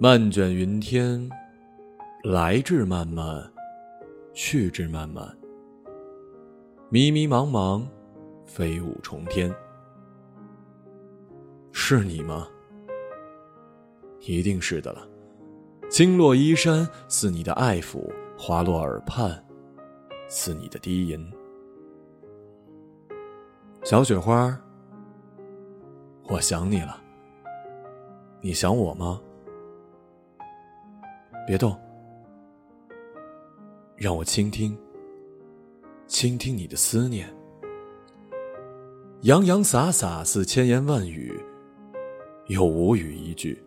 漫卷云天，来至漫漫，去至漫漫。迷迷茫茫，飞舞重天。是你吗？一定是的了。轻落衣衫，似你的爱抚；滑落耳畔，似你的低吟。小雪花，我想你了。你想我吗？别动，让我倾听。倾听你的思念，洋洋洒洒似千言万语，又无语一句。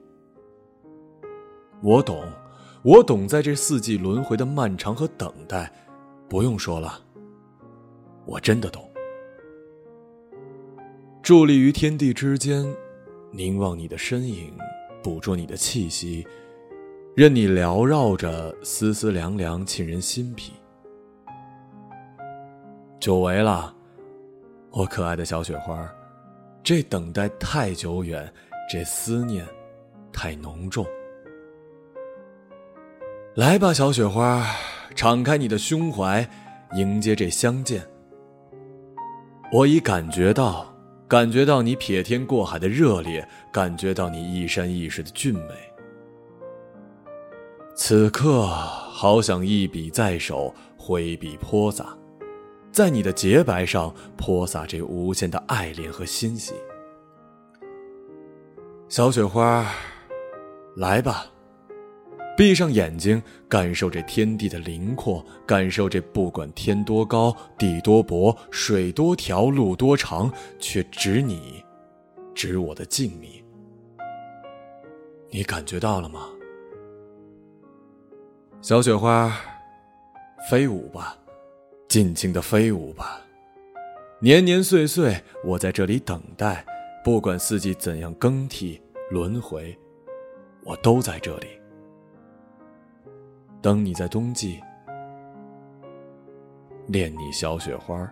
我懂，我懂，在这四季轮回的漫长和等待，不用说了，我真的懂。伫立于天地之间，凝望你的身影，捕捉你的气息，任你缭绕着丝丝凉凉，沁人心脾。久违了，我可爱的小雪花，这等待太久远，这思念太浓重。来吧，小雪花，敞开你的胸怀，迎接这相见。我已感觉到，感觉到你撇天过海的热烈，感觉到你一山一水的俊美。此刻，好想一笔在手，挥笔泼洒。在你的洁白上泼洒这无限的爱恋和欣喜，小雪花，来吧，闭上眼睛，感受这天地的灵阔，感受这不管天多高、地多薄、水多条、路多长，却只你，只我的静谧。你感觉到了吗？小雪花，飞舞吧。尽情的飞舞吧，年年岁岁，我在这里等待。不管四季怎样更替轮回，我都在这里等你。在冬季，恋你小雪花。